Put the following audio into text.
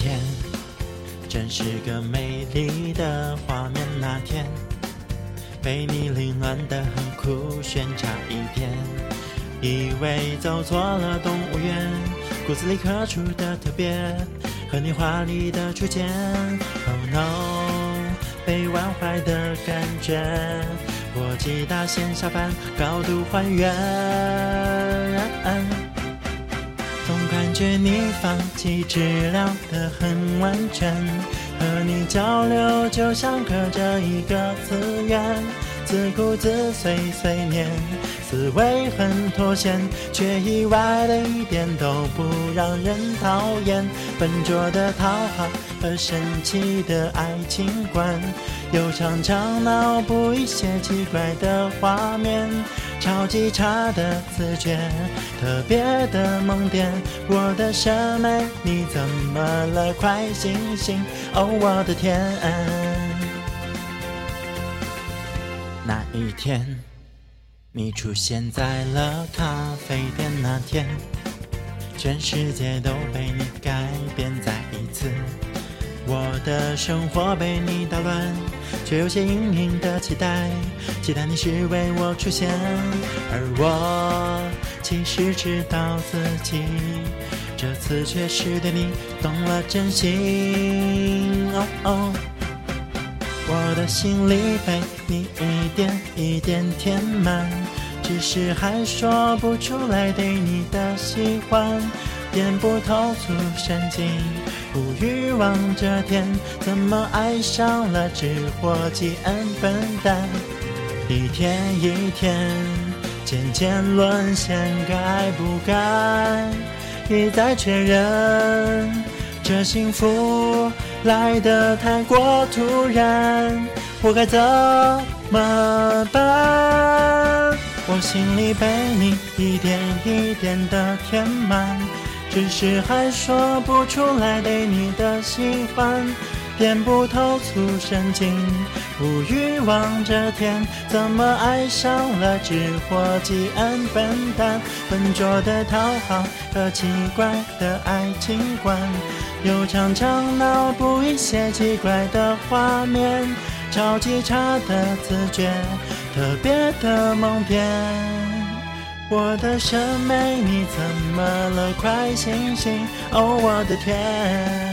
天真是个美丽的画面。那天被你凌乱的很酷炫，差一点以为走错了动物园，骨子里刻出的特别，和你华丽的初见。Oh no，被玩坏的感觉，国际大线下班高度还原。感觉你放弃治疗的很完全，和你交流就像隔着一个次元，自顾自碎碎念，思维很脱线，却意外的一点都不让人讨厌。笨拙的讨好和神奇的爱情观，又常常脑补一些奇怪的画面。超级差的自觉，特别的萌点，我的审美你怎么了？快醒醒！哦，我的天！一天，你出现在了咖啡店，那天，全世界都被你改变再一次。我的生活被你打乱，却有些隐隐的期待，期待你是为我出现，而我其实知道自己这次却是对你动了真心。哦哦，我的心里被你一点一点填满，只是还说不出来对你的喜欢，点不透粗神经。无欲望这天，怎么爱上了只活几恩笨蛋？一天一天，渐渐沦陷，该不该一再确认？这幸福来得太过突然，我该怎么办？我心里被你一点一点的填满。只是还说不出来对你的喜欢，点不透粗神经，无欲望这天，怎么爱上了只活几恩笨蛋？笨拙的讨好和奇怪的爱情观，又常常脑补一些奇怪的画面，超级差的自觉，特别的蒙骗。我的审美，你怎么了？快醒醒！哦，我的天！